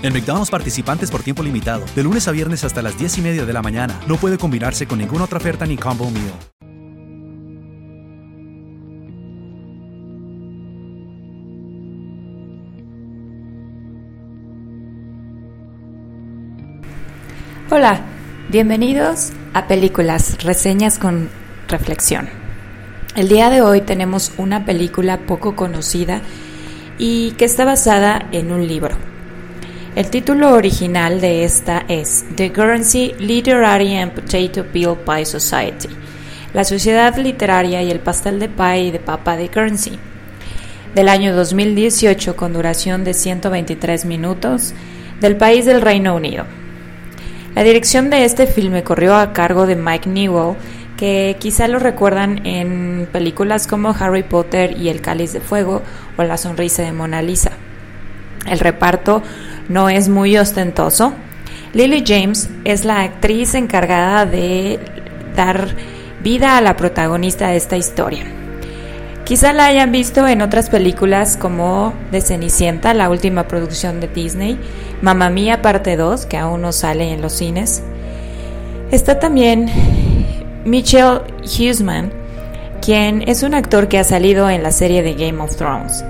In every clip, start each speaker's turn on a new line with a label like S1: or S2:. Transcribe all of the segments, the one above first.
S1: En McDonald's participantes por tiempo limitado. De lunes a viernes hasta las 10 y media de la mañana. No puede combinarse con ninguna otra oferta ni combo meal.
S2: Hola, bienvenidos a Películas, reseñas con reflexión. El día de hoy tenemos una película poco conocida y que está basada en un libro. El título original de esta es The Guernsey Literary and Potato Peel Pie Society, la Sociedad Literaria y el Pastel de Pie y de Papa de Guernsey, del año 2018 con duración de 123 minutos, del país del Reino Unido. La dirección de este filme corrió a cargo de Mike Newell, que quizá lo recuerdan en películas como Harry Potter y El Cáliz de Fuego o La Sonrisa de Mona Lisa. El reparto no es muy ostentoso. Lily James es la actriz encargada de dar vida a la protagonista de esta historia. Quizá la hayan visto en otras películas como De Cenicienta, la última producción de Disney, Mamma Mía parte 2, que aún no sale en los cines. Está también Mitchell Huseman, quien es un actor que ha salido en la serie de Game of Thrones.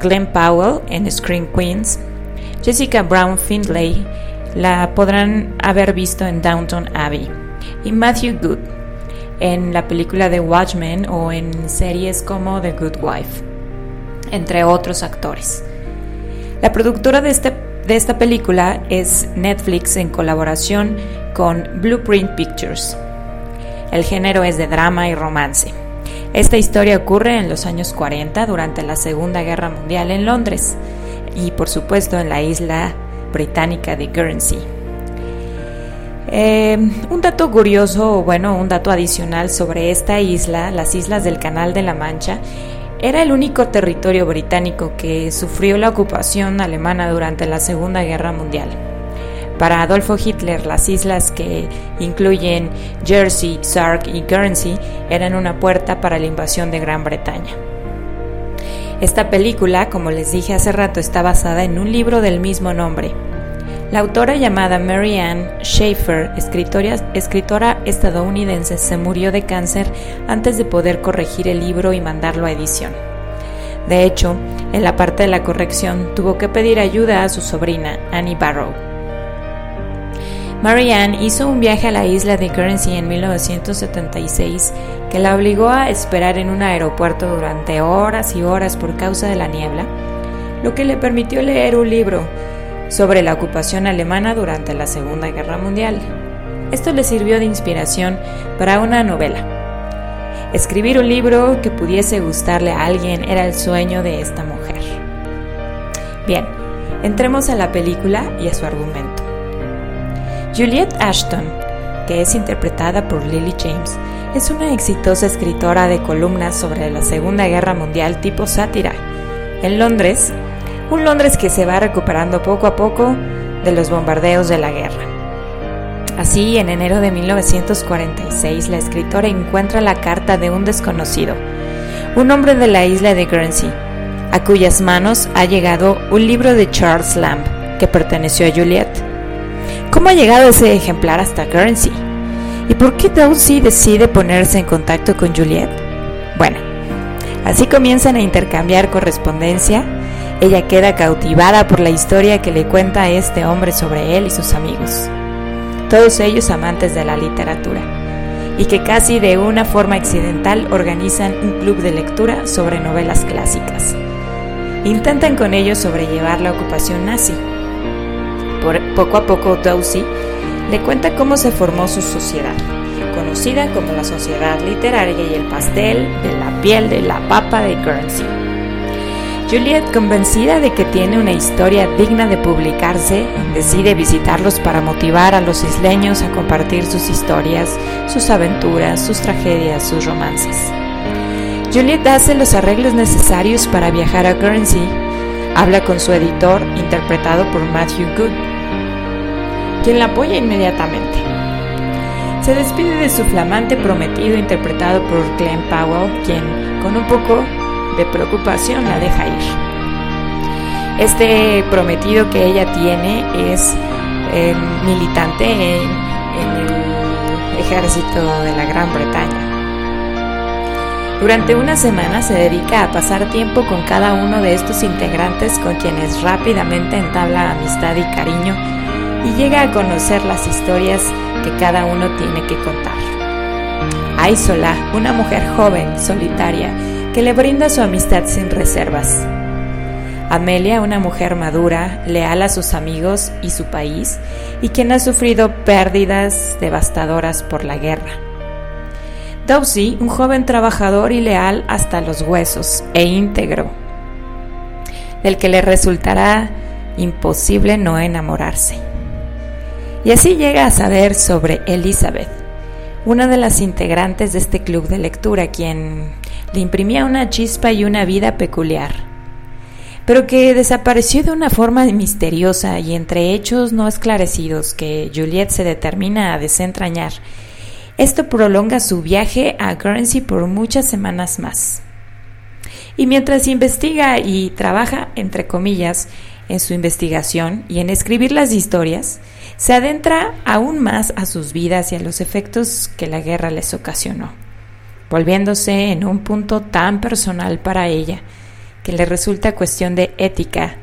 S2: Glenn Powell en Screen Queens. Jessica Brown Findlay la podrán haber visto en Downton Abbey. Y Matthew Good en la película de Watchmen o en series como The Good Wife, entre otros actores. La productora de, este, de esta película es Netflix en colaboración con Blueprint Pictures. El género es de drama y romance. Esta historia ocurre en los años 40 durante la Segunda Guerra Mundial en Londres y por supuesto en la isla británica de Guernsey. Eh, un dato curioso, o bueno, un dato adicional sobre esta isla, las islas del Canal de la Mancha, era el único territorio británico que sufrió la ocupación alemana durante la Segunda Guerra Mundial. Para Adolfo Hitler, las islas que incluyen Jersey, Sark y Guernsey eran una puerta para la invasión de Gran Bretaña. Esta película, como les dije hace rato, está basada en un libro del mismo nombre, la autora llamada Mary Ann Schaeffer, escritora, estadounidense, se murió de cáncer antes de poder corregir el libro y mandarlo a edición. De hecho, en la parte de la corrección tuvo que pedir ayuda a su sobrina, Annie Barrow. Mary Ann hizo un viaje a la isla de Guernsey en 1976 que la obligó a esperar en un aeropuerto durante horas y horas por causa de la niebla, lo que le permitió leer un libro sobre la ocupación alemana durante la Segunda Guerra Mundial. Esto le sirvió de inspiración para una novela. Escribir un libro que pudiese gustarle a alguien era el sueño de esta mujer. Bien, entremos a la película y a su argumento. Juliette Ashton, que es interpretada por Lily James, es una exitosa escritora de columnas sobre la Segunda Guerra Mundial tipo sátira. En Londres, un Londres que se va recuperando poco a poco de los bombardeos de la guerra. Así, en enero de 1946, la escritora encuentra la carta de un desconocido, un hombre de la isla de Guernsey, a cuyas manos ha llegado un libro de Charles Lamb que perteneció a Juliet. ¿Cómo ha llegado ese ejemplar hasta Guernsey? ¿Y por qué Dowsey decide ponerse en contacto con Juliet? Bueno, así comienzan a intercambiar correspondencia ella queda cautivada por la historia que le cuenta este hombre sobre él y sus amigos, todos ellos amantes de la literatura, y que casi de una forma accidental organizan un club de lectura sobre novelas clásicas. Intentan con ellos sobrellevar la ocupación nazi. Poco a poco Dowsey le cuenta cómo se formó su sociedad, conocida como la Sociedad Literaria y el Pastel de la Piel de la Papa de Guernsey Juliet, convencida de que tiene una historia digna de publicarse, decide visitarlos para motivar a los isleños a compartir sus historias, sus aventuras, sus tragedias, sus romances. Juliet hace los arreglos necesarios para viajar a Guernsey. Habla con su editor, interpretado por Matthew Good, quien la apoya inmediatamente. Se despide de su flamante prometido, interpretado por Glenn Powell, quien, con un poco de preocupación la deja ir. Este prometido que ella tiene es eh, militante en, en el ejército de la Gran Bretaña. Durante una semana se dedica a pasar tiempo con cada uno de estos integrantes con quienes rápidamente entabla amistad y cariño y llega a conocer las historias que cada uno tiene que contar. Aisola, una mujer joven, solitaria, que le brinda su amistad sin reservas. Amelia, una mujer madura, leal a sus amigos y su país, y quien ha sufrido pérdidas devastadoras por la guerra. Dowsy, un joven trabajador y leal hasta los huesos e íntegro, del que le resultará imposible no enamorarse. Y así llega a saber sobre Elizabeth, una de las integrantes de este club de lectura, quien le imprimía una chispa y una vida peculiar, pero que desapareció de una forma misteriosa y entre hechos no esclarecidos que Juliet se determina a desentrañar. Esto prolonga su viaje a Guernsey por muchas semanas más. Y mientras investiga y trabaja, entre comillas, en su investigación y en escribir las historias, se adentra aún más a sus vidas y a los efectos que la guerra les ocasionó volviéndose en un punto tan personal para ella que le resulta cuestión de ética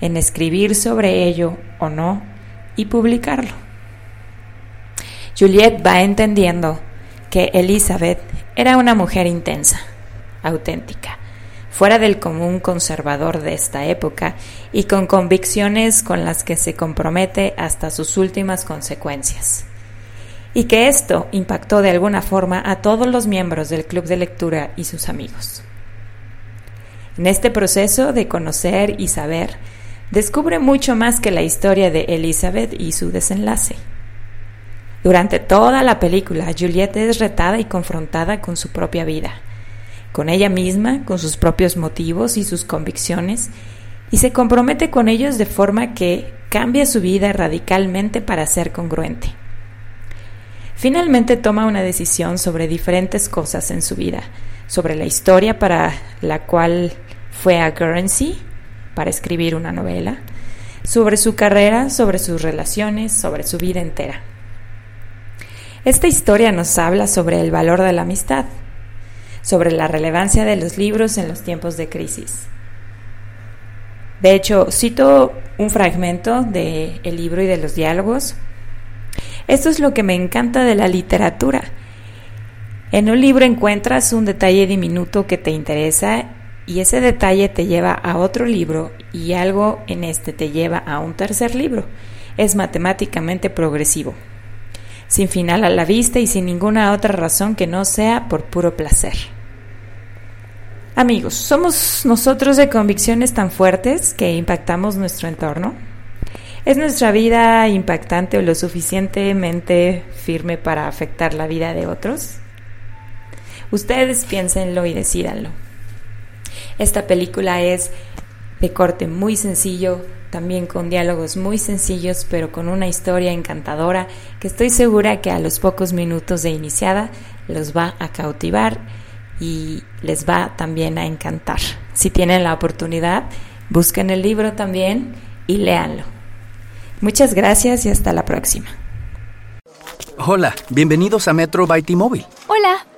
S2: en escribir sobre ello o no y publicarlo. Juliet va entendiendo que Elizabeth era una mujer intensa, auténtica, fuera del común conservador de esta época y con convicciones con las que se compromete hasta sus últimas consecuencias y que esto impactó de alguna forma a todos los miembros del club de lectura y sus amigos. En este proceso de conocer y saber, descubre mucho más que la historia de Elizabeth y su desenlace. Durante toda la película, Juliette es retada y confrontada con su propia vida, con ella misma, con sus propios motivos y sus convicciones, y se compromete con ellos de forma que cambia su vida radicalmente para ser congruente. Finalmente toma una decisión sobre diferentes cosas en su vida, sobre la historia para la cual fue a Guernsey para escribir una novela, sobre su carrera, sobre sus relaciones, sobre su vida entera. Esta historia nos habla sobre el valor de la amistad, sobre la relevancia de los libros en los tiempos de crisis. De hecho, cito un fragmento del libro y de los diálogos esto es lo que me encanta de la literatura. En un libro encuentras un detalle diminuto que te interesa y ese detalle te lleva a otro libro y algo en este te lleva a un tercer libro. Es matemáticamente progresivo, sin final a la vista y sin ninguna otra razón que no sea por puro placer. Amigos, ¿somos nosotros de convicciones tan fuertes que impactamos nuestro entorno? ¿Es nuestra vida impactante o lo suficientemente firme para afectar la vida de otros? Ustedes piénsenlo y decídanlo. Esta película es de corte muy sencillo, también con diálogos muy sencillos, pero con una historia encantadora que estoy segura que a los pocos minutos de iniciada los va a cautivar y les va también a encantar. Si tienen la oportunidad, busquen el libro también y léanlo. Muchas gracias y hasta la próxima.
S3: Hola, bienvenidos a Metro by T-Mobile.
S4: Hola,